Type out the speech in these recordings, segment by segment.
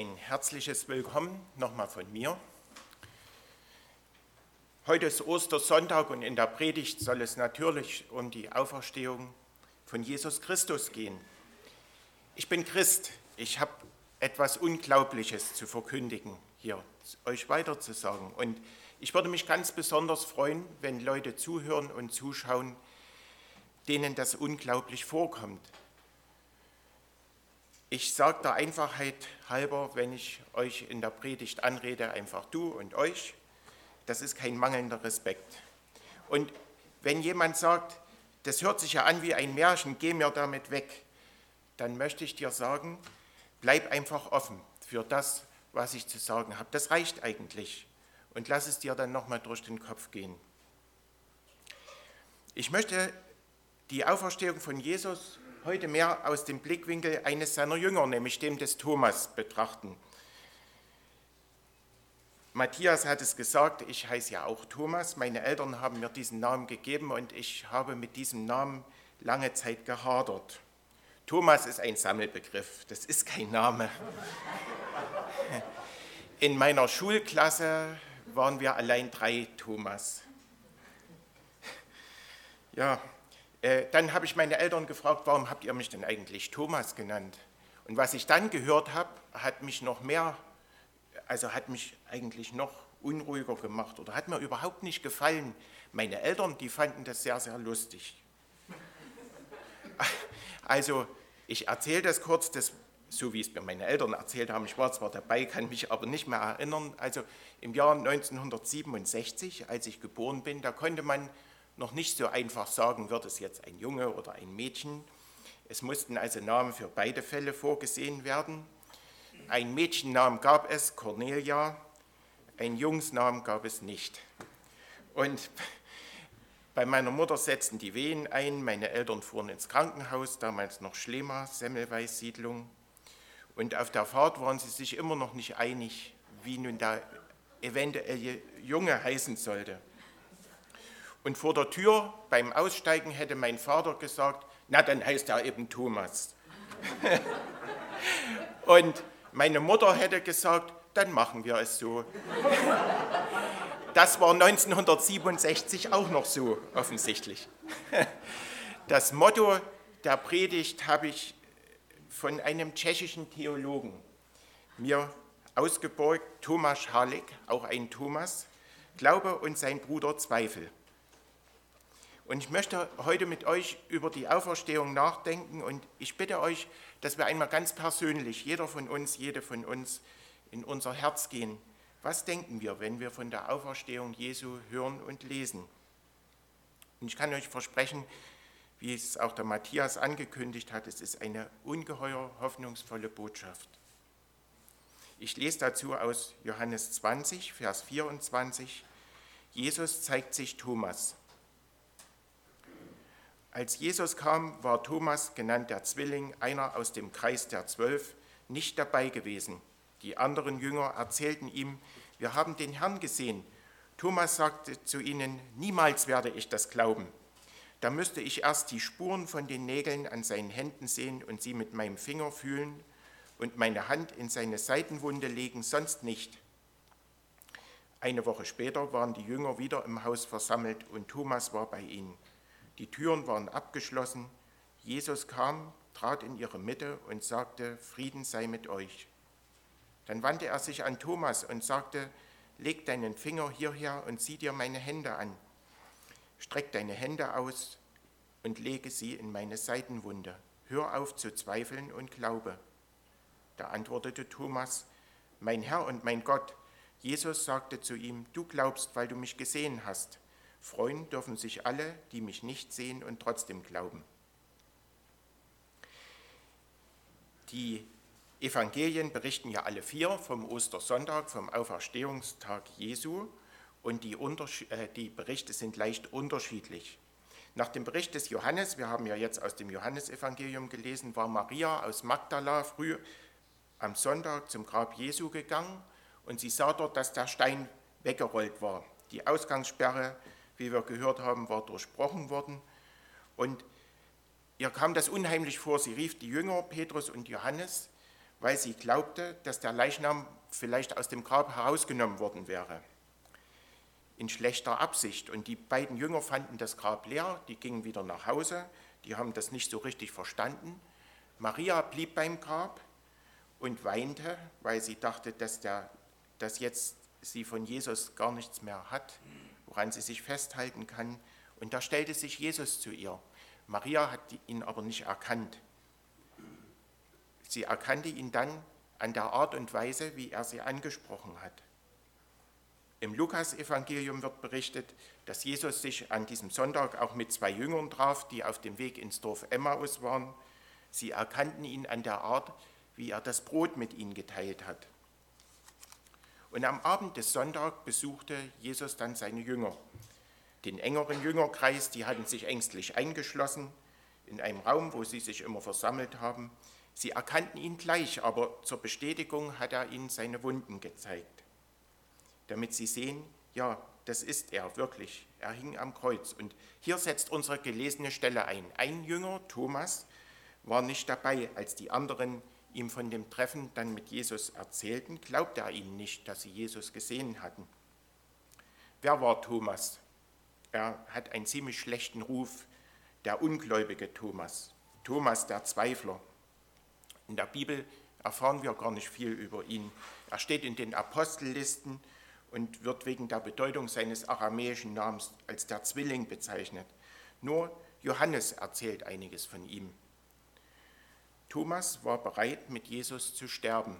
Ein herzliches Willkommen nochmal von mir. Heute ist Ostersonntag und in der Predigt soll es natürlich um die Auferstehung von Jesus Christus gehen. Ich bin Christ, ich habe etwas Unglaubliches zu verkündigen, hier euch weiterzusagen. Und ich würde mich ganz besonders freuen, wenn Leute zuhören und zuschauen, denen das unglaublich vorkommt. Ich sage der Einfachheit halber, wenn ich euch in der Predigt anrede, einfach du und euch. Das ist kein mangelnder Respekt. Und wenn jemand sagt, das hört sich ja an wie ein Märchen, geh mir damit weg, dann möchte ich dir sagen, bleib einfach offen für das, was ich zu sagen habe. Das reicht eigentlich. Und lass es dir dann nochmal durch den Kopf gehen. Ich möchte die Auferstehung von Jesus heute mehr aus dem Blickwinkel eines seiner Jünger, nämlich dem des Thomas, betrachten. Matthias hat es gesagt, ich heiße ja auch Thomas. Meine Eltern haben mir diesen Namen gegeben und ich habe mit diesem Namen lange Zeit gehadert. Thomas ist ein Sammelbegriff, das ist kein Name. In meiner Schulklasse waren wir allein drei Thomas. Ja, äh, dann habe ich meine Eltern gefragt, warum habt ihr mich denn eigentlich Thomas genannt? Und was ich dann gehört habe, hat mich noch mehr, also hat mich eigentlich noch unruhiger gemacht oder hat mir überhaupt nicht gefallen. Meine Eltern, die fanden das sehr, sehr lustig. Also ich erzähle das kurz, das, so wie es mir meine Eltern erzählt haben. Ich war zwar dabei, kann mich aber nicht mehr erinnern. Also im Jahr 1967, als ich geboren bin, da konnte man noch nicht so einfach sagen, wird es jetzt ein Junge oder ein Mädchen. Es mussten also Namen für beide Fälle vorgesehen werden. Ein Mädchennamen gab es, Cornelia, ein Jungsnamen gab es nicht. Und bei meiner Mutter setzten die Wehen ein, meine Eltern fuhren ins Krankenhaus, damals noch Schlema, Semmelweis-Siedlung. Und auf der Fahrt waren sie sich immer noch nicht einig, wie nun der eventuelle Junge heißen sollte. Und vor der Tür beim Aussteigen hätte mein Vater gesagt, na dann heißt er eben Thomas. Und meine Mutter hätte gesagt, dann machen wir es so. Das war 1967 auch noch so offensichtlich. Das Motto der Predigt habe ich von einem tschechischen Theologen mir ausgeborgt, Thomas Harlik, auch ein Thomas, Glaube und sein Bruder Zweifel. Und ich möchte heute mit euch über die Auferstehung nachdenken und ich bitte euch, dass wir einmal ganz persönlich, jeder von uns, jede von uns, in unser Herz gehen. Was denken wir, wenn wir von der Auferstehung Jesu hören und lesen? Und ich kann euch versprechen, wie es auch der Matthias angekündigt hat, es ist eine ungeheuer hoffnungsvolle Botschaft. Ich lese dazu aus Johannes 20, Vers 24. Jesus zeigt sich Thomas. Als Jesus kam, war Thomas, genannt der Zwilling, einer aus dem Kreis der Zwölf, nicht dabei gewesen. Die anderen Jünger erzählten ihm, wir haben den Herrn gesehen. Thomas sagte zu ihnen, niemals werde ich das glauben. Da müsste ich erst die Spuren von den Nägeln an seinen Händen sehen und sie mit meinem Finger fühlen und meine Hand in seine Seitenwunde legen, sonst nicht. Eine Woche später waren die Jünger wieder im Haus versammelt und Thomas war bei ihnen. Die Türen waren abgeschlossen. Jesus kam, trat in ihre Mitte und sagte, Frieden sei mit euch. Dann wandte er sich an Thomas und sagte, leg deinen Finger hierher und sieh dir meine Hände an. Streck deine Hände aus und lege sie in meine Seitenwunde. Hör auf zu zweifeln und glaube. Da antwortete Thomas, mein Herr und mein Gott. Jesus sagte zu ihm, du glaubst, weil du mich gesehen hast. Freuen dürfen sich alle, die mich nicht sehen und trotzdem glauben. Die Evangelien berichten ja alle vier vom Ostersonntag, vom Auferstehungstag Jesu und die, äh, die, Berichte sind leicht unterschiedlich. Nach dem Bericht des Johannes, wir haben ja jetzt aus dem Johannesevangelium gelesen, war Maria aus Magdala früh am Sonntag zum Grab Jesu gegangen und sie sah dort, dass der Stein weggerollt war. Die Ausgangssperre wie wir gehört haben, war durchbrochen worden. Und ihr kam das unheimlich vor. Sie rief die Jünger, Petrus und Johannes, weil sie glaubte, dass der Leichnam vielleicht aus dem Grab herausgenommen worden wäre. In schlechter Absicht. Und die beiden Jünger fanden das Grab leer, die gingen wieder nach Hause, die haben das nicht so richtig verstanden. Maria blieb beim Grab und weinte, weil sie dachte, dass, der, dass jetzt sie von Jesus gar nichts mehr hat, woran sie sich festhalten kann. Und da stellte sich Jesus zu ihr. Maria hat ihn aber nicht erkannt. Sie erkannte ihn dann an der Art und Weise, wie er sie angesprochen hat. Im Lukasevangelium wird berichtet, dass Jesus sich an diesem Sonntag auch mit zwei Jüngern traf, die auf dem Weg ins Dorf Emmaus waren. Sie erkannten ihn an der Art, wie er das Brot mit ihnen geteilt hat. Und am Abend des Sonntags besuchte Jesus dann seine Jünger. Den engeren Jüngerkreis, die hatten sich ängstlich eingeschlossen in einem Raum, wo sie sich immer versammelt haben. Sie erkannten ihn gleich, aber zur Bestätigung hat er ihnen seine Wunden gezeigt, damit sie sehen, ja, das ist er wirklich. Er hing am Kreuz. Und hier setzt unsere gelesene Stelle ein. Ein Jünger, Thomas, war nicht dabei, als die anderen ihm von dem Treffen dann mit Jesus erzählten, glaubte er ihnen nicht, dass sie Jesus gesehen hatten. Wer war Thomas? Er hat einen ziemlich schlechten Ruf, der ungläubige Thomas, Thomas der Zweifler. In der Bibel erfahren wir gar nicht viel über ihn. Er steht in den Apostellisten und wird wegen der Bedeutung seines aramäischen Namens als der Zwilling bezeichnet. Nur Johannes erzählt einiges von ihm. Thomas war bereit, mit Jesus zu sterben.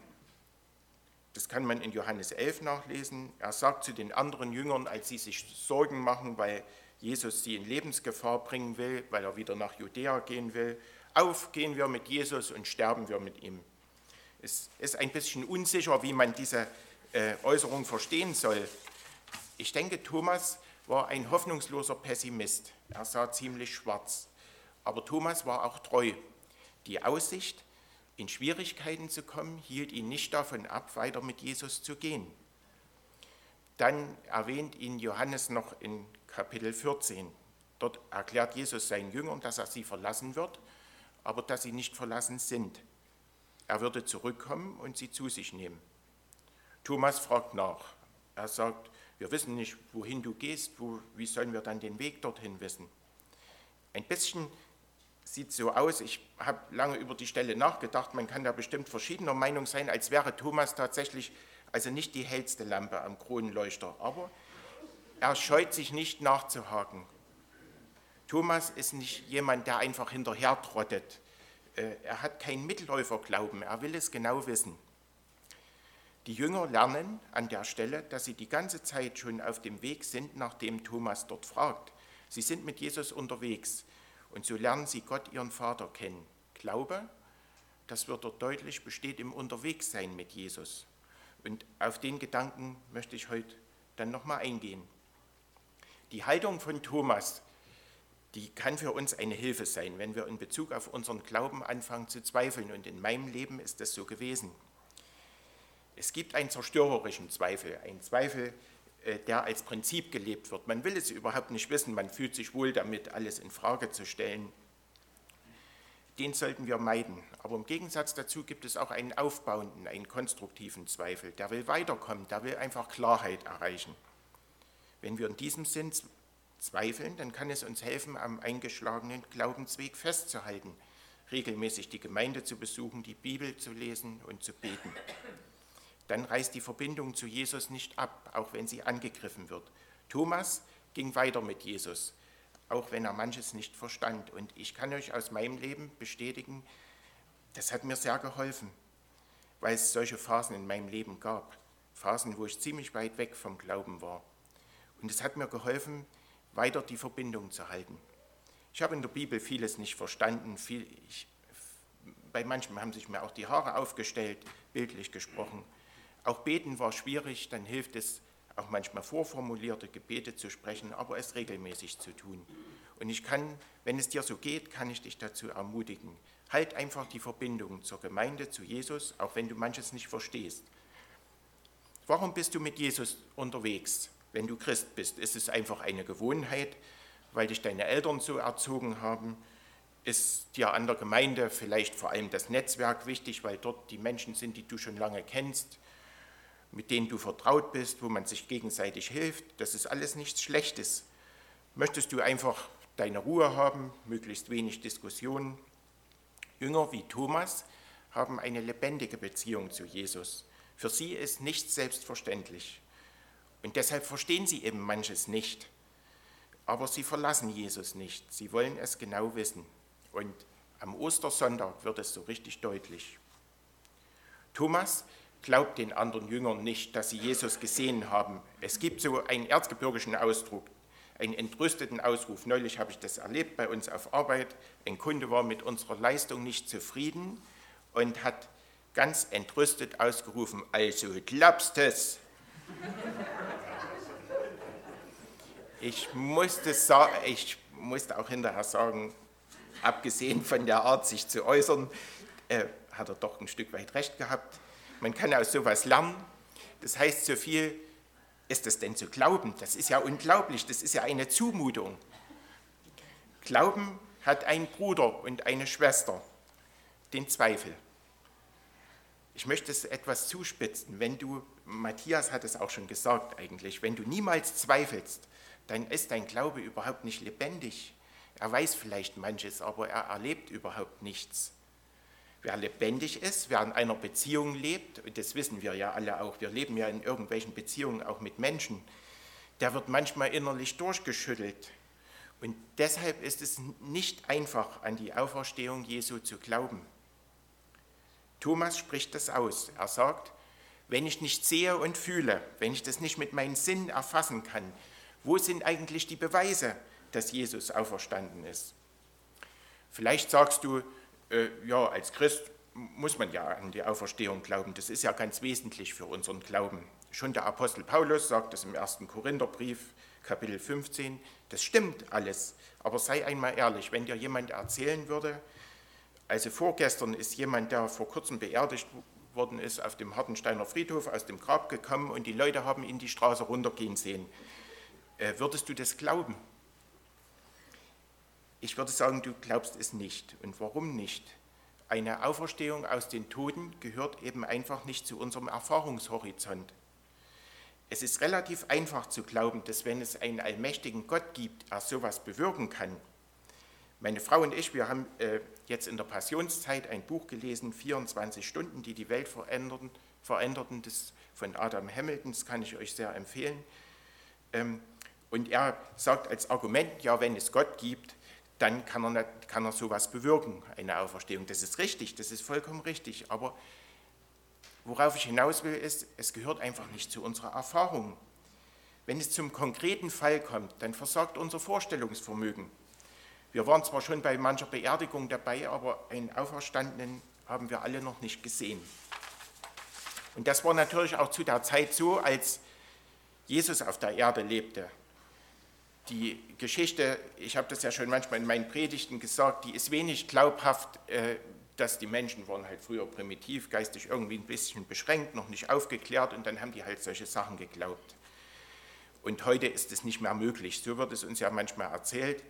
Das kann man in Johannes 11 nachlesen. Er sagt zu den anderen Jüngern, als sie sich Sorgen machen, weil Jesus sie in Lebensgefahr bringen will, weil er wieder nach Judäa gehen will, auf gehen wir mit Jesus und sterben wir mit ihm. Es ist ein bisschen unsicher, wie man diese äh, Äußerung verstehen soll. Ich denke, Thomas war ein hoffnungsloser Pessimist. Er sah ziemlich schwarz. Aber Thomas war auch treu. Die Aussicht, in Schwierigkeiten zu kommen, hielt ihn nicht davon ab, weiter mit Jesus zu gehen. Dann erwähnt ihn Johannes noch in Kapitel 14. Dort erklärt Jesus seinen Jüngern, dass er sie verlassen wird, aber dass sie nicht verlassen sind. Er würde zurückkommen und sie zu sich nehmen. Thomas fragt nach. Er sagt, wir wissen nicht, wohin du gehst, wo, wie sollen wir dann den Weg dorthin wissen? Ein bisschen sieht so aus, ich habe lange über die Stelle nachgedacht, man kann da bestimmt verschiedener Meinung sein, als wäre Thomas tatsächlich also nicht die hellste Lampe am Kronleuchter, aber er scheut sich nicht nachzuhaken. Thomas ist nicht jemand, der einfach hinterher trottet. Äh, er hat keinen Mitläuferglauben, er will es genau wissen. Die Jünger lernen an der Stelle, dass sie die ganze Zeit schon auf dem Weg sind, nachdem Thomas dort fragt. Sie sind mit Jesus unterwegs. Und so lernen sie Gott, ihren Vater, kennen. Glaube, das wird dort deutlich, besteht im Unterwegssein mit Jesus. Und auf den Gedanken möchte ich heute dann nochmal eingehen. Die Haltung von Thomas, die kann für uns eine Hilfe sein, wenn wir in Bezug auf unseren Glauben anfangen zu zweifeln. Und in meinem Leben ist das so gewesen. Es gibt einen zerstörerischen Zweifel, einen Zweifel, der als Prinzip gelebt wird. Man will es überhaupt nicht wissen, man fühlt sich wohl damit, alles in Frage zu stellen. Den sollten wir meiden. Aber im Gegensatz dazu gibt es auch einen aufbauenden, einen konstruktiven Zweifel. Der will weiterkommen, der will einfach Klarheit erreichen. Wenn wir in diesem Sinn zweifeln, dann kann es uns helfen, am eingeschlagenen Glaubensweg festzuhalten, regelmäßig die Gemeinde zu besuchen, die Bibel zu lesen und zu beten dann reißt die Verbindung zu Jesus nicht ab, auch wenn sie angegriffen wird. Thomas ging weiter mit Jesus, auch wenn er manches nicht verstand. Und ich kann euch aus meinem Leben bestätigen, das hat mir sehr geholfen, weil es solche Phasen in meinem Leben gab. Phasen, wo ich ziemlich weit weg vom Glauben war. Und es hat mir geholfen, weiter die Verbindung zu halten. Ich habe in der Bibel vieles nicht verstanden. Viel, ich, bei manchen haben sich mir auch die Haare aufgestellt, bildlich gesprochen. Auch beten war schwierig, dann hilft es auch manchmal vorformulierte Gebete zu sprechen, aber es regelmäßig zu tun. Und ich kann, wenn es dir so geht, kann ich dich dazu ermutigen. Halt einfach die Verbindung zur Gemeinde, zu Jesus, auch wenn du manches nicht verstehst. Warum bist du mit Jesus unterwegs, wenn du Christ bist? Ist es einfach eine Gewohnheit, weil dich deine Eltern so erzogen haben? ist dir an der Gemeinde vielleicht vor allem das Netzwerk wichtig, weil dort die Menschen sind, die du schon lange kennst, mit denen du vertraut bist, wo man sich gegenseitig hilft. Das ist alles nichts Schlechtes. Möchtest du einfach deine Ruhe haben, möglichst wenig Diskussionen? Jünger wie Thomas haben eine lebendige Beziehung zu Jesus. Für sie ist nichts selbstverständlich. Und deshalb verstehen sie eben manches nicht. Aber sie verlassen Jesus nicht. Sie wollen es genau wissen. Und am Ostersonntag wird es so richtig deutlich. Thomas glaubt den anderen Jüngern nicht, dass sie Jesus gesehen haben. Es gibt so einen erzgebirgischen Ausdruck, einen entrüsteten Ausruf. Neulich habe ich das erlebt bei uns auf Arbeit. Ein Kunde war mit unserer Leistung nicht zufrieden und hat ganz entrüstet ausgerufen, also glaubst es. Ich musste, ich musste auch hinterher sagen, abgesehen von der Art, sich zu äußern, äh, hat er doch ein Stück weit recht gehabt. Man kann aus sowas lernen. Das heißt so viel, ist das denn zu glauben? Das ist ja unglaublich, das ist ja eine Zumutung. Glauben hat ein Bruder und eine Schwester, den Zweifel. Ich möchte es etwas zuspitzen. Wenn du, Matthias hat es auch schon gesagt eigentlich, wenn du niemals zweifelst, dann ist dein Glaube überhaupt nicht lebendig. Er weiß vielleicht manches, aber er erlebt überhaupt nichts. Wer lebendig ist, wer in einer Beziehung lebt, und das wissen wir ja alle auch, wir leben ja in irgendwelchen Beziehungen auch mit Menschen, der wird manchmal innerlich durchgeschüttelt. Und deshalb ist es nicht einfach, an die Auferstehung Jesu zu glauben. Thomas spricht das aus. Er sagt, wenn ich nicht sehe und fühle, wenn ich das nicht mit meinen Sinnen erfassen kann, wo sind eigentlich die Beweise, dass Jesus auferstanden ist? Vielleicht sagst du, äh, ja, als Christ muss man ja an die Auferstehung glauben. Das ist ja ganz wesentlich für unseren Glauben. Schon der Apostel Paulus sagt es im ersten Korintherbrief, Kapitel 15. Das stimmt alles. Aber sei einmal ehrlich, wenn dir jemand erzählen würde, also vorgestern ist jemand, der vor kurzem beerdigt worden ist, auf dem Hartensteiner Friedhof aus dem Grab gekommen und die Leute haben ihn die Straße runtergehen sehen. Äh, würdest du das glauben? Ich würde sagen, du glaubst es nicht. Und warum nicht? Eine Auferstehung aus den Toten gehört eben einfach nicht zu unserem Erfahrungshorizont. Es ist relativ einfach zu glauben, dass wenn es einen allmächtigen Gott gibt, er sowas bewirken kann. Meine Frau und ich, wir haben äh, jetzt in der Passionszeit ein Buch gelesen, 24 Stunden, die die Welt veränderten, veränderten das von Adam Hamilton, das kann ich euch sehr empfehlen. Ähm, und er sagt als Argument, ja, wenn es Gott gibt, dann kann er, kann er sowas bewirken, eine Auferstehung. Das ist richtig, das ist vollkommen richtig. Aber worauf ich hinaus will, ist, es gehört einfach nicht zu unserer Erfahrung. Wenn es zum konkreten Fall kommt, dann versagt unser Vorstellungsvermögen. Wir waren zwar schon bei mancher Beerdigung dabei, aber einen Auferstandenen haben wir alle noch nicht gesehen. Und das war natürlich auch zu der Zeit so, als Jesus auf der Erde lebte die Geschichte, ich habe das ja schon manchmal in meinen Predigten gesagt, die ist wenig glaubhaft, äh, dass die Menschen waren halt früher primitiv, geistig irgendwie ein bisschen beschränkt, noch nicht aufgeklärt und dann haben die halt solche Sachen geglaubt. Und heute ist es nicht mehr möglich, so wird es uns ja manchmal erzählt.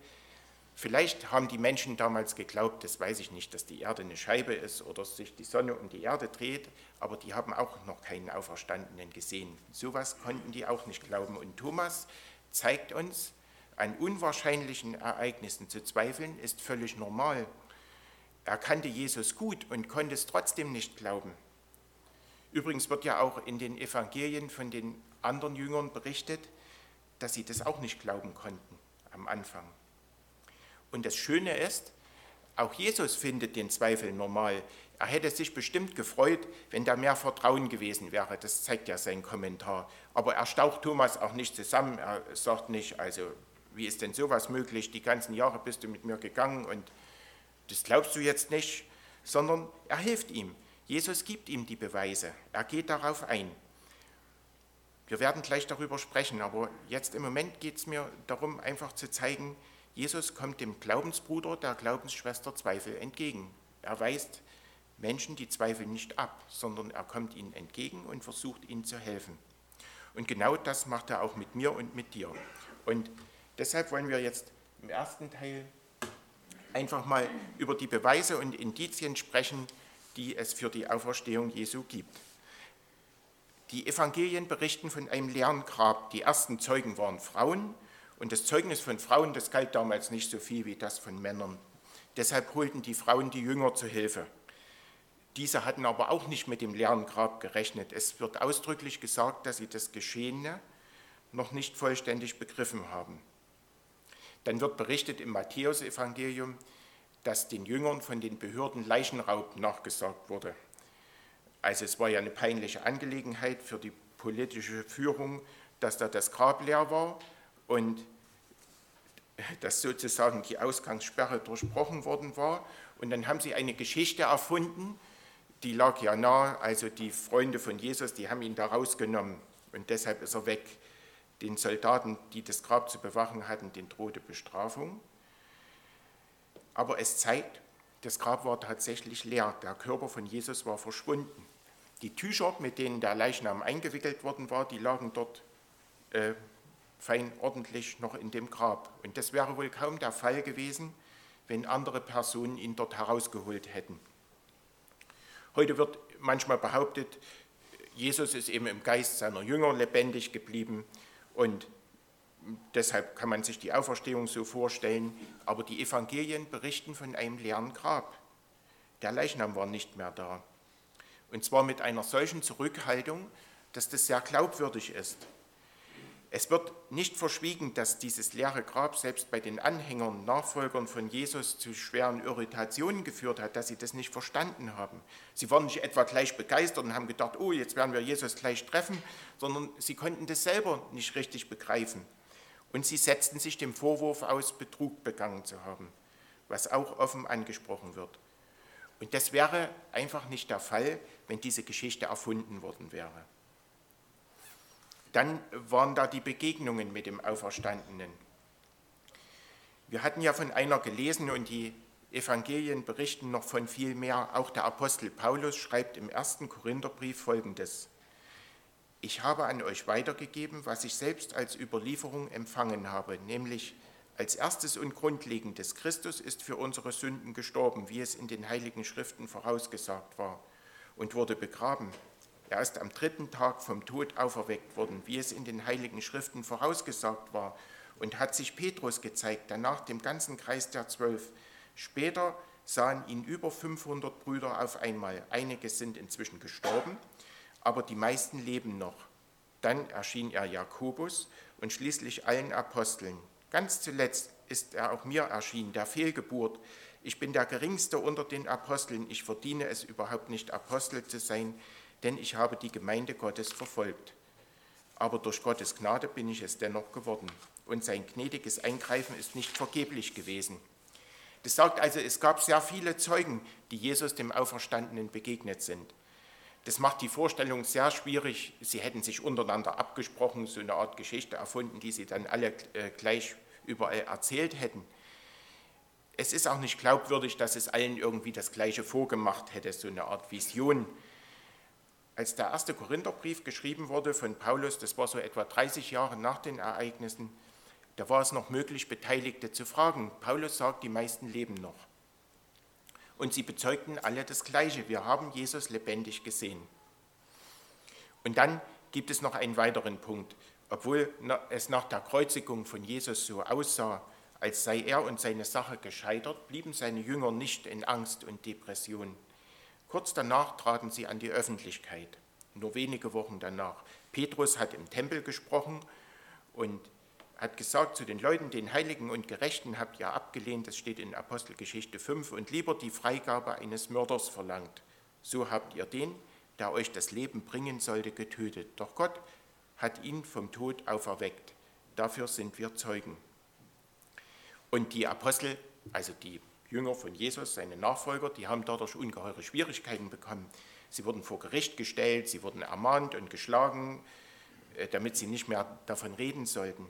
Vielleicht haben die Menschen damals geglaubt, das weiß ich nicht, dass die Erde eine Scheibe ist oder sich die Sonne um die Erde dreht, aber die haben auch noch keinen Auferstandenen gesehen. Sowas konnten die auch nicht glauben. Und Thomas zeigt uns, an unwahrscheinlichen Ereignissen zu zweifeln, ist völlig normal. Er kannte Jesus gut und konnte es trotzdem nicht glauben. Übrigens wird ja auch in den Evangelien von den anderen Jüngern berichtet, dass sie das auch nicht glauben konnten am Anfang. Und das Schöne ist, auch Jesus findet den Zweifel normal. Er hätte sich bestimmt gefreut, wenn da mehr Vertrauen gewesen wäre. Das zeigt ja sein Kommentar. Aber er staucht Thomas auch nicht zusammen. Er sagt nicht, also wie ist denn sowas möglich? Die ganzen Jahre bist du mit mir gegangen und das glaubst du jetzt nicht, sondern er hilft ihm. Jesus gibt ihm die Beweise. Er geht darauf ein. Wir werden gleich darüber sprechen, aber jetzt im Moment geht es mir darum, einfach zu zeigen, Jesus kommt dem Glaubensbruder, der Glaubensschwester Zweifel entgegen. Er weist Menschen die Zweifel nicht ab, sondern er kommt ihnen entgegen und versucht ihnen zu helfen. Und genau das macht er auch mit mir und mit dir. Und Deshalb wollen wir jetzt im ersten Teil einfach mal über die Beweise und Indizien sprechen, die es für die Auferstehung Jesu gibt. Die Evangelien berichten von einem leeren Grab. Die ersten Zeugen waren Frauen und das Zeugnis von Frauen, das galt damals nicht so viel wie das von Männern. Deshalb holten die Frauen die Jünger zu Hilfe. Diese hatten aber auch nicht mit dem leeren Grab gerechnet. Es wird ausdrücklich gesagt, dass sie das Geschehene noch nicht vollständig begriffen haben. Dann wird berichtet im Matthäusevangelium, dass den Jüngern von den Behörden Leichenraub nachgesagt wurde. Also es war ja eine peinliche Angelegenheit für die politische Führung, dass da das Grab leer war und dass sozusagen die Ausgangssperre durchbrochen worden war. Und dann haben sie eine Geschichte erfunden, die lag ja nah, also die Freunde von Jesus, die haben ihn da rausgenommen und deshalb ist er weg. Den Soldaten, die das Grab zu bewachen hatten, den drohte Bestrafung. Aber es zeigt, das Grab war tatsächlich leer, der Körper von Jesus war verschwunden. Die Tücher, mit denen der Leichnam eingewickelt worden war, die lagen dort äh, fein ordentlich noch in dem Grab. Und das wäre wohl kaum der Fall gewesen, wenn andere Personen ihn dort herausgeholt hätten. Heute wird manchmal behauptet, Jesus ist eben im Geist seiner Jünger lebendig geblieben und deshalb kann man sich die Auferstehung so vorstellen. Aber die Evangelien berichten von einem leeren Grab. Der Leichnam war nicht mehr da. Und zwar mit einer solchen Zurückhaltung, dass das sehr glaubwürdig ist. Es wird nicht verschwiegen, dass dieses leere Grab selbst bei den Anhängern, Nachfolgern von Jesus zu schweren Irritationen geführt hat, dass sie das nicht verstanden haben. Sie waren nicht etwa gleich begeistert und haben gedacht, oh, jetzt werden wir Jesus gleich treffen, sondern sie konnten das selber nicht richtig begreifen. Und sie setzten sich dem Vorwurf aus, Betrug begangen zu haben, was auch offen angesprochen wird. Und das wäre einfach nicht der Fall, wenn diese Geschichte erfunden worden wäre. Dann waren da die Begegnungen mit dem Auferstandenen. Wir hatten ja von einer gelesen und die Evangelien berichten noch von viel mehr. Auch der Apostel Paulus schreibt im ersten Korintherbrief folgendes. Ich habe an euch weitergegeben, was ich selbst als Überlieferung empfangen habe, nämlich als erstes und grundlegendes, Christus ist für unsere Sünden gestorben, wie es in den heiligen Schriften vorausgesagt war, und wurde begraben er ist am dritten Tag vom Tod auferweckt worden, wie es in den heiligen Schriften vorausgesagt war, und hat sich Petrus gezeigt, danach dem ganzen Kreis der Zwölf. Später sahen ihn über 500 Brüder auf einmal. Einige sind inzwischen gestorben, aber die meisten leben noch. Dann erschien er Jakobus und schließlich allen Aposteln. Ganz zuletzt ist er auch mir erschienen, der Fehlgeburt. Ich bin der geringste unter den Aposteln. Ich verdiene es überhaupt nicht, Apostel zu sein denn ich habe die Gemeinde Gottes verfolgt. Aber durch Gottes Gnade bin ich es dennoch geworden. Und sein gnädiges Eingreifen ist nicht vergeblich gewesen. Das sagt also, es gab sehr viele Zeugen, die Jesus dem Auferstandenen begegnet sind. Das macht die Vorstellung sehr schwierig. Sie hätten sich untereinander abgesprochen, so eine Art Geschichte erfunden, die sie dann alle äh, gleich überall erzählt hätten. Es ist auch nicht glaubwürdig, dass es allen irgendwie das Gleiche vorgemacht hätte, so eine Art Vision als der erste Korintherbrief geschrieben wurde von Paulus, das war so etwa 30 Jahre nach den Ereignissen, da war es noch möglich, Beteiligte zu fragen. Paulus sagt, die meisten leben noch. Und sie bezeugten alle das Gleiche, wir haben Jesus lebendig gesehen. Und dann gibt es noch einen weiteren Punkt. Obwohl es nach der Kreuzigung von Jesus so aussah, als sei er und seine Sache gescheitert, blieben seine Jünger nicht in Angst und Depression. Kurz danach traten sie an die Öffentlichkeit, nur wenige Wochen danach. Petrus hat im Tempel gesprochen und hat gesagt zu den Leuten, den Heiligen und Gerechten habt ihr abgelehnt, das steht in Apostelgeschichte 5, und lieber die Freigabe eines Mörders verlangt. So habt ihr den, der euch das Leben bringen sollte, getötet. Doch Gott hat ihn vom Tod auferweckt. Dafür sind wir Zeugen. Und die Apostel, also die Jünger von Jesus, seine Nachfolger, die haben dadurch ungeheure Schwierigkeiten bekommen. Sie wurden vor Gericht gestellt, sie wurden ermahnt und geschlagen, äh, damit sie nicht mehr davon reden sollten.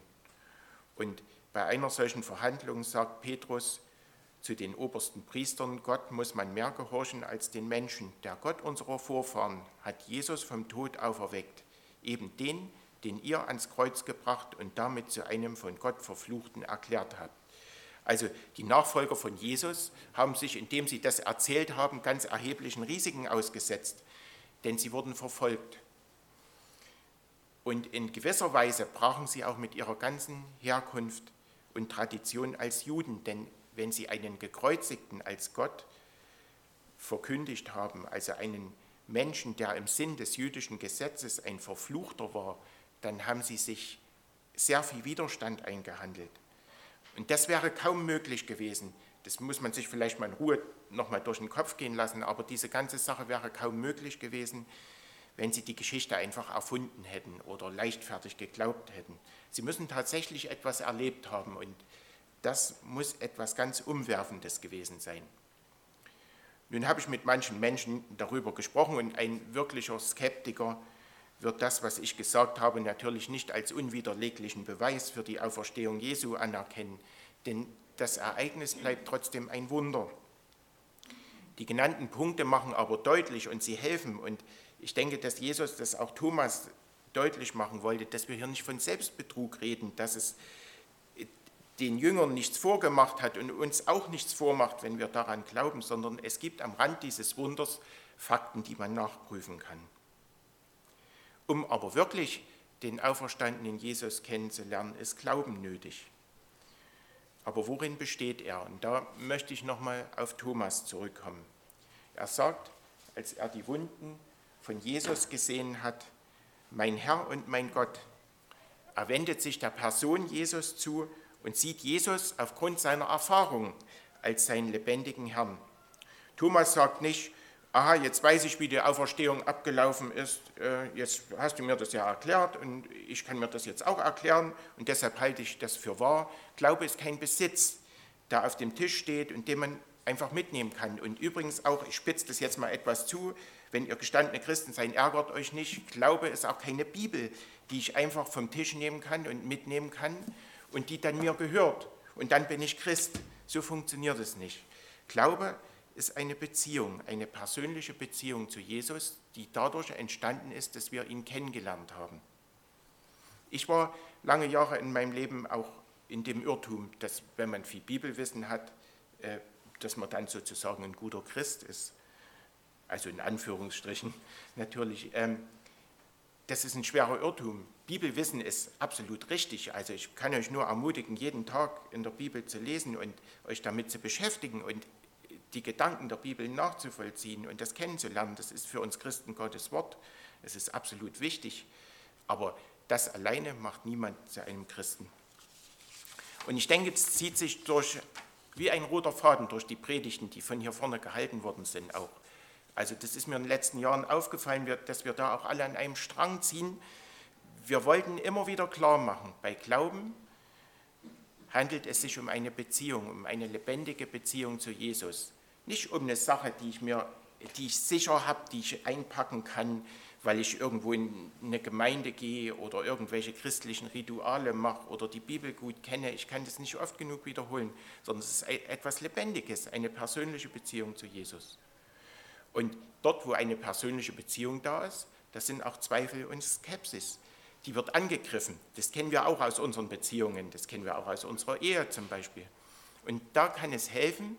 Und bei einer solchen Verhandlung sagt Petrus zu den obersten Priestern, Gott muss man mehr gehorchen als den Menschen. Der Gott unserer Vorfahren hat Jesus vom Tod auferweckt, eben den, den ihr ans Kreuz gebracht und damit zu einem von Gott verfluchten erklärt habt. Also die Nachfolger von Jesus haben sich, indem sie das erzählt haben, ganz erheblichen Risiken ausgesetzt, denn sie wurden verfolgt. Und in gewisser Weise brachen sie auch mit ihrer ganzen Herkunft und Tradition als Juden, denn wenn sie einen Gekreuzigten als Gott verkündigt haben, also einen Menschen, der im Sinn des jüdischen Gesetzes ein Verfluchter war, dann haben sie sich sehr viel Widerstand eingehandelt. Und das wäre kaum möglich gewesen. Das muss man sich vielleicht mal in Ruhe nochmal durch den Kopf gehen lassen, aber diese ganze Sache wäre kaum möglich gewesen, wenn sie die Geschichte einfach erfunden hätten oder leichtfertig geglaubt hätten. Sie müssen tatsächlich etwas erlebt haben und das muss etwas ganz Umwerfendes gewesen sein. Nun habe ich mit manchen Menschen darüber gesprochen und ein wirklicher Skeptiker wird das, was ich gesagt habe, natürlich nicht als unwiderleglichen Beweis für die Auferstehung Jesu anerkennen, denn das Ereignis bleibt trotzdem ein Wunder. Die genannten Punkte machen aber deutlich und sie helfen und ich denke, dass Jesus das auch Thomas deutlich machen wollte, dass wir hier nicht von Selbstbetrug reden, dass es den Jüngern nichts vorgemacht hat und uns auch nichts vormacht, wenn wir daran glauben, sondern es gibt am Rand dieses Wunders Fakten, die man nachprüfen kann. Um aber wirklich den auferstandenen Jesus kennenzulernen, ist Glauben nötig. Aber worin besteht er? Und da möchte ich nochmal auf Thomas zurückkommen. Er sagt, als er die Wunden von Jesus gesehen hat, mein Herr und mein Gott. Er wendet sich der Person Jesus zu und sieht Jesus aufgrund seiner Erfahrung als seinen lebendigen Herrn. Thomas sagt nicht, aha, jetzt weiß ich, wie die Auferstehung abgelaufen ist, äh, jetzt hast du mir das ja erklärt und ich kann mir das jetzt auch erklären und deshalb halte ich das für wahr. Glaube ist kein Besitz, der auf dem Tisch steht und den man einfach mitnehmen kann. Und übrigens auch, ich spitze das jetzt mal etwas zu, wenn ihr gestandene Christen seid, ärgert euch nicht. Glaube ist auch keine Bibel, die ich einfach vom Tisch nehmen kann und mitnehmen kann, und die dann mir gehört. Und dann bin ich Christ. So funktioniert es nicht. Glaube ist eine Beziehung, eine persönliche Beziehung zu Jesus, die dadurch entstanden ist, dass wir ihn kennengelernt haben. Ich war lange Jahre in meinem Leben auch in dem Irrtum, dass wenn man viel Bibelwissen hat, äh, dass man dann sozusagen ein guter Christ ist. Also in Anführungsstrichen natürlich. Ähm, das ist ein schwerer Irrtum. Bibelwissen ist absolut richtig. Also ich kann euch nur ermutigen, jeden Tag in der Bibel zu lesen und euch damit zu beschäftigen und die Gedanken der Bibel nachzuvollziehen und das kennenzulernen. Das ist für uns Christen Gottes Wort. Es ist absolut wichtig. Aber das alleine macht niemand zu einem Christen. Und ich denke, es zieht sich durch, wie ein roter Faden durch die Predigten, die von hier vorne gehalten worden sind, auch. Also das ist mir in den letzten Jahren aufgefallen, dass wir da auch alle an einem Strang ziehen. Wir wollten immer wieder klar machen, bei Glauben handelt es sich um eine Beziehung, um eine lebendige Beziehung zu Jesus. Nicht um eine Sache, die ich mir, die ich sicher habe, die ich einpacken kann, weil ich irgendwo in eine Gemeinde gehe oder irgendwelche christlichen Rituale mache oder die Bibel gut kenne. Ich kann das nicht oft genug wiederholen, sondern es ist etwas Lebendiges, eine persönliche Beziehung zu Jesus. Und dort, wo eine persönliche Beziehung da ist, das sind auch Zweifel und Skepsis. Die wird angegriffen. Das kennen wir auch aus unseren Beziehungen, das kennen wir auch aus unserer Ehe zum Beispiel. Und da kann es helfen,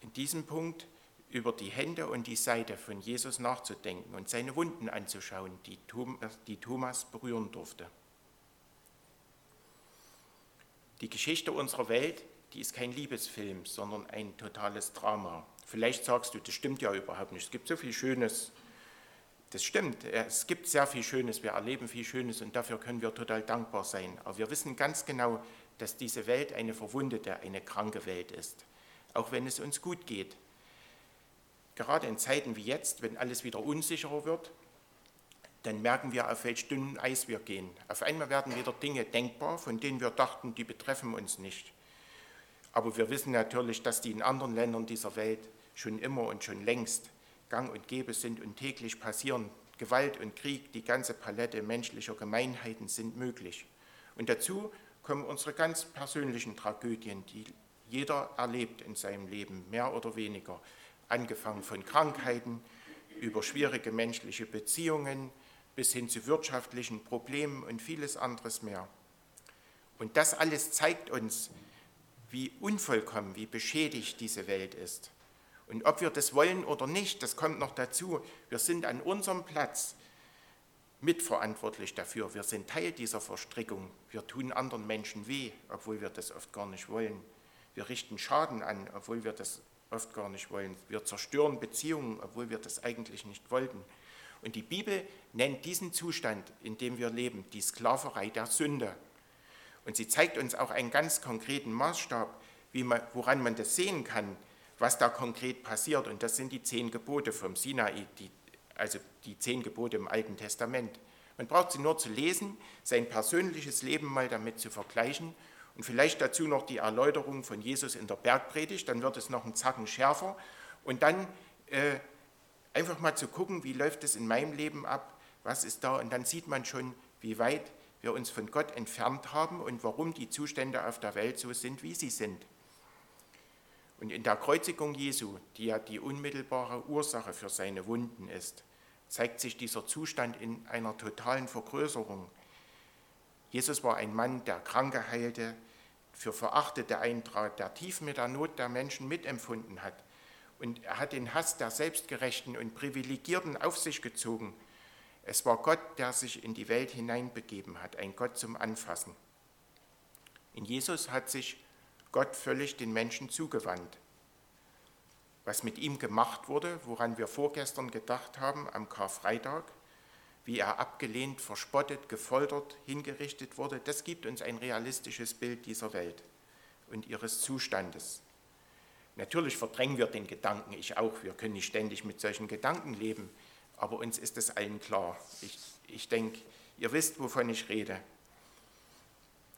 in diesem Punkt über die Hände und die Seite von Jesus nachzudenken und seine Wunden anzuschauen, die Thomas berühren durfte. Die Geschichte unserer Welt, die ist kein Liebesfilm, sondern ein totales Drama. Vielleicht sagst du, das stimmt ja überhaupt nicht. Es gibt so viel Schönes. Das stimmt, es gibt sehr viel Schönes, wir erleben viel Schönes und dafür können wir total dankbar sein. Aber wir wissen ganz genau, dass diese Welt eine verwundete, eine kranke Welt ist, auch wenn es uns gut geht. Gerade in Zeiten wie jetzt, wenn alles wieder unsicherer wird, dann merken wir, auf welch dünnen Eis wir gehen. Auf einmal werden wieder Dinge denkbar, von denen wir dachten, die betreffen uns nicht. Aber wir wissen natürlich, dass die in anderen Ländern dieser Welt schon immer und schon längst gang und gäbe sind und täglich passieren. Gewalt und Krieg, die ganze Palette menschlicher Gemeinheiten sind möglich. Und dazu kommen unsere ganz persönlichen Tragödien, die jeder erlebt in seinem Leben, mehr oder weniger. Angefangen von Krankheiten, über schwierige menschliche Beziehungen bis hin zu wirtschaftlichen Problemen und vieles anderes mehr. Und das alles zeigt uns, wie unvollkommen, wie beschädigt diese Welt ist. Und ob wir das wollen oder nicht, das kommt noch dazu. Wir sind an unserem Platz mitverantwortlich dafür. Wir sind Teil dieser Verstrickung. Wir tun anderen Menschen weh, obwohl wir das oft gar nicht wollen. Wir richten Schaden an, obwohl wir das oft gar nicht wollen. Wir zerstören Beziehungen, obwohl wir das eigentlich nicht wollten. Und die Bibel nennt diesen Zustand, in dem wir leben, die Sklaverei der Sünde. Und sie zeigt uns auch einen ganz konkreten Maßstab, man, woran man das sehen kann, was da konkret passiert. Und das sind die zehn Gebote vom Sinai, die, also die zehn Gebote im Alten Testament. Man braucht sie nur zu lesen, sein persönliches Leben mal damit zu vergleichen und vielleicht dazu noch die Erläuterung von Jesus in der Bergpredigt, dann wird es noch einen Zacken schärfer. Und dann äh, einfach mal zu gucken, wie läuft es in meinem Leben ab, was ist da. Und dann sieht man schon, wie weit wir uns von Gott entfernt haben und warum die Zustände auf der Welt so sind, wie sie sind. Und in der Kreuzigung Jesu, die ja die unmittelbare Ursache für seine Wunden ist, zeigt sich dieser Zustand in einer totalen Vergrößerung. Jesus war ein Mann, der Kranke heilte, für Verachtete eintrat, der tief mit der Not der Menschen mitempfunden hat. Und er hat den Hass der Selbstgerechten und Privilegierten auf sich gezogen. Es war Gott, der sich in die Welt hineinbegeben hat, ein Gott zum Anfassen. In Jesus hat sich Gott völlig den Menschen zugewandt. Was mit ihm gemacht wurde, woran wir vorgestern gedacht haben am Karfreitag, wie er abgelehnt, verspottet, gefoltert, hingerichtet wurde, das gibt uns ein realistisches Bild dieser Welt und ihres Zustandes. Natürlich verdrängen wir den Gedanken, ich auch, wir können nicht ständig mit solchen Gedanken leben, aber uns ist es allen klar. Ich, ich denke, ihr wisst, wovon ich rede.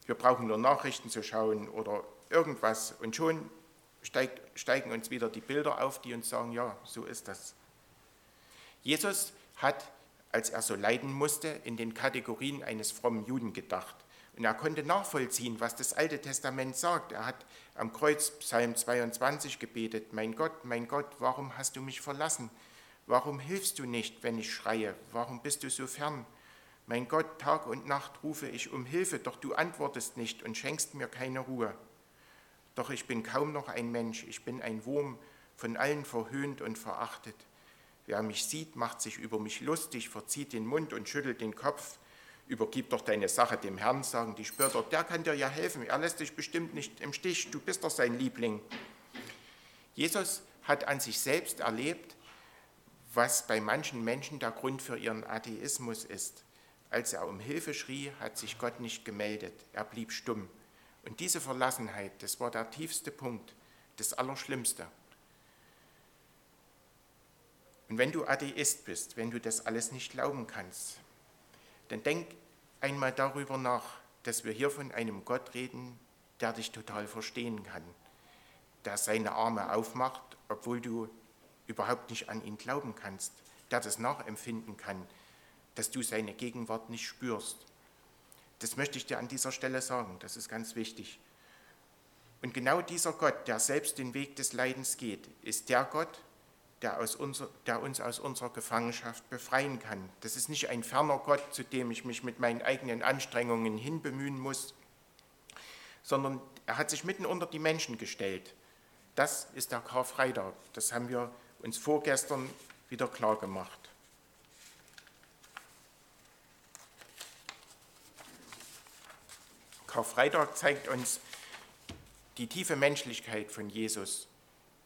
Wir brauchen nur Nachrichten zu schauen oder irgendwas und schon steigt, steigen uns wieder die Bilder auf, die uns sagen, ja, so ist das. Jesus hat, als er so leiden musste, in den Kategorien eines frommen Juden gedacht. Und er konnte nachvollziehen, was das Alte Testament sagt. Er hat am Kreuz Psalm 22 gebetet, mein Gott, mein Gott, warum hast du mich verlassen? Warum hilfst du nicht, wenn ich schreie? Warum bist du so fern? Mein Gott, Tag und Nacht rufe ich um Hilfe, doch du antwortest nicht und schenkst mir keine Ruhe. Doch ich bin kaum noch ein Mensch, ich bin ein Wurm, von allen verhöhnt und verachtet. Wer mich sieht, macht sich über mich lustig, verzieht den Mund und schüttelt den Kopf. Übergib doch deine Sache dem Herrn, sagen die Spötter. Der kann dir ja helfen, er lässt dich bestimmt nicht im Stich, du bist doch sein Liebling. Jesus hat an sich selbst erlebt, was bei manchen Menschen der Grund für ihren Atheismus ist. Als er um Hilfe schrie, hat sich Gott nicht gemeldet, er blieb stumm. Und diese Verlassenheit, das war der tiefste Punkt, das Allerschlimmste. Und wenn du Atheist bist, wenn du das alles nicht glauben kannst, dann denk einmal darüber nach, dass wir hier von einem Gott reden, der dich total verstehen kann, der seine Arme aufmacht, obwohl du überhaupt nicht an ihn glauben kannst, der das nachempfinden kann, dass du seine Gegenwart nicht spürst. Das möchte ich dir an dieser Stelle sagen, das ist ganz wichtig. Und genau dieser Gott, der selbst den Weg des Leidens geht, ist der Gott, der, unser, der, uns aus unserer Gefangenschaft befreien kann. Das ist nicht ein ferner Gott, zu dem ich mich mit meinen eigenen Anstrengungen hinbemühen muss, sondern er hat sich mitten unter die Menschen gestellt. Das ist der Karfreitag. Das haben wir uns vorgestern wieder klar gemacht. Karfreitag zeigt uns die tiefe Menschlichkeit von Jesus,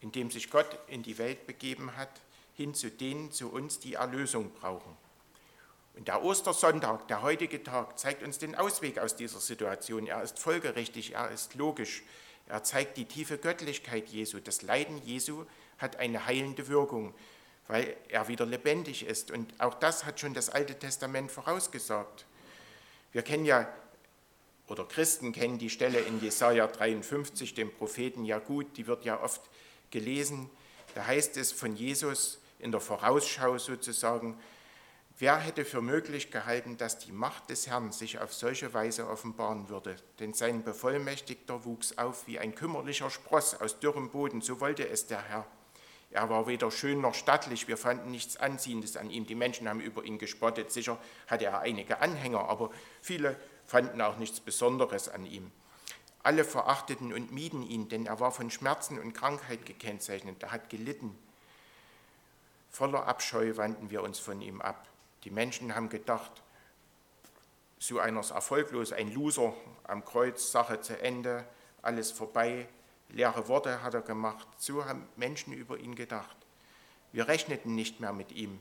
in dem sich Gott in die Welt begeben hat, hin zu denen zu uns, die Erlösung brauchen. Und der Ostersonntag, der heutige Tag, zeigt uns den Ausweg aus dieser Situation. Er ist folgerichtig, er ist logisch. Er zeigt die tiefe Göttlichkeit Jesu. Das Leiden Jesu hat eine heilende Wirkung, weil er wieder lebendig ist. Und auch das hat schon das Alte Testament vorausgesagt. Wir kennen ja oder Christen kennen die Stelle in Jesaja 53, dem Propheten, ja gut, die wird ja oft gelesen. Da heißt es von Jesus in der Vorausschau sozusagen, wer hätte für möglich gehalten, dass die Macht des Herrn sich auf solche Weise offenbaren würde? Denn sein Bevollmächtigter wuchs auf wie ein kümmerlicher Spross aus dürrem Boden, so wollte es der Herr. Er war weder schön noch stattlich, wir fanden nichts Anziehendes an ihm. Die Menschen haben über ihn gespottet. Sicher hatte er einige Anhänger, aber viele fanden auch nichts Besonderes an ihm. Alle verachteten und mieden ihn, denn er war von Schmerzen und Krankheit gekennzeichnet. Er hat gelitten. Voller Abscheu wandten wir uns von ihm ab. Die Menschen haben gedacht, so einer ist erfolglos, ein Loser am Kreuz, Sache zu Ende, alles vorbei, leere Worte hat er gemacht. So haben Menschen über ihn gedacht. Wir rechneten nicht mehr mit ihm.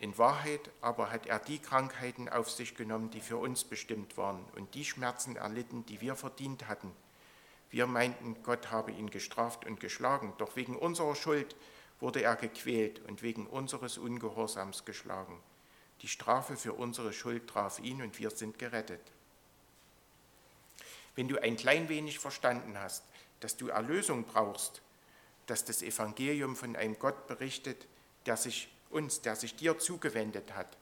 In Wahrheit aber hat er die Krankheiten auf sich genommen, die für uns bestimmt waren und die Schmerzen erlitten, die wir verdient hatten. Wir meinten, Gott habe ihn gestraft und geschlagen, doch wegen unserer Schuld wurde er gequält und wegen unseres Ungehorsams geschlagen. Die Strafe für unsere Schuld traf ihn und wir sind gerettet. Wenn du ein klein wenig verstanden hast, dass du Erlösung brauchst, dass das Evangelium von einem Gott berichtet, der sich uns, der sich dir zugewendet hat,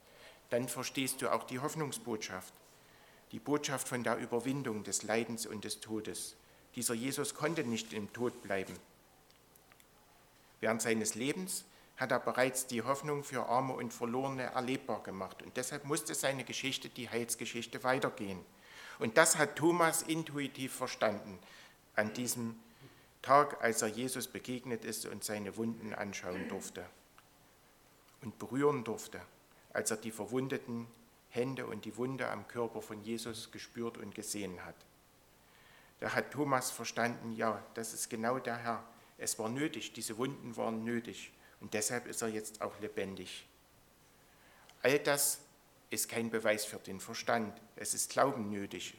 dann verstehst du auch die Hoffnungsbotschaft, die Botschaft von der Überwindung des Leidens und des Todes. Dieser Jesus konnte nicht im Tod bleiben. Während seines Lebens hat er bereits die Hoffnung für Arme und Verlorene erlebbar gemacht. Und deshalb musste seine Geschichte, die Heilsgeschichte, weitergehen. Und das hat Thomas intuitiv verstanden an diesem Tag, als er Jesus begegnet ist und seine Wunden anschauen durfte und berühren durfte, als er die verwundeten Hände und die Wunde am Körper von Jesus gespürt und gesehen hat. Da hat Thomas verstanden, ja, das ist genau der Herr. Es war nötig, diese Wunden waren nötig. Und deshalb ist er jetzt auch lebendig. All das ist kein Beweis für den Verstand. Es ist Glauben nötig.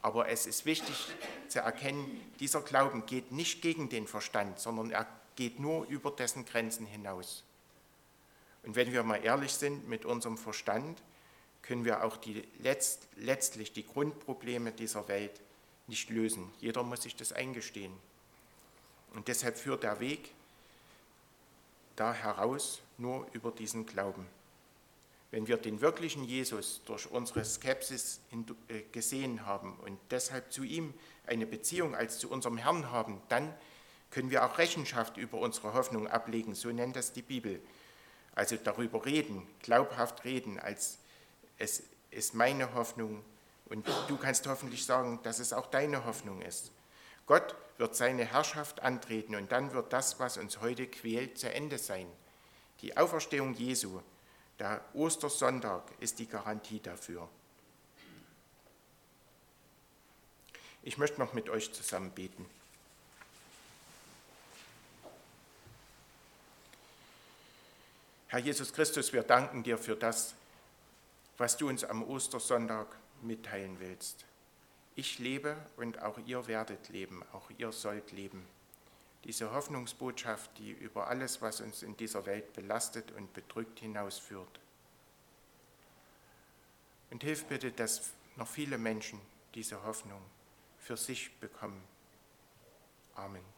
Aber es ist wichtig zu erkennen, dieser Glauben geht nicht gegen den Verstand, sondern er geht nur über dessen Grenzen hinaus. Und wenn wir mal ehrlich sind mit unserem Verstand, können wir auch die letzt, letztlich die Grundprobleme dieser Welt nicht lösen. Jeder muss sich das eingestehen. Und deshalb führt der Weg da heraus nur über diesen Glauben. Wenn wir den wirklichen Jesus durch unsere Skepsis äh, gesehen haben und deshalb zu ihm eine Beziehung als zu unserem Herrn haben, dann können wir auch Rechenschaft über unsere Hoffnung ablegen, so nennt das die Bibel. Also darüber reden, glaubhaft reden, als es ist meine Hoffnung und du kannst hoffentlich sagen, dass es auch deine Hoffnung ist. Gott wird seine Herrschaft antreten und dann wird das, was uns heute quält, zu Ende sein. Die Auferstehung Jesu, der Ostersonntag, ist die Garantie dafür. Ich möchte noch mit euch zusammen beten. Herr Jesus Christus, wir danken dir für das, was du uns am Ostersonntag mitteilen willst. Ich lebe und auch ihr werdet leben, auch ihr sollt leben. Diese Hoffnungsbotschaft, die über alles, was uns in dieser Welt belastet und bedrückt, hinausführt. Und hilf bitte, dass noch viele Menschen diese Hoffnung für sich bekommen. Amen.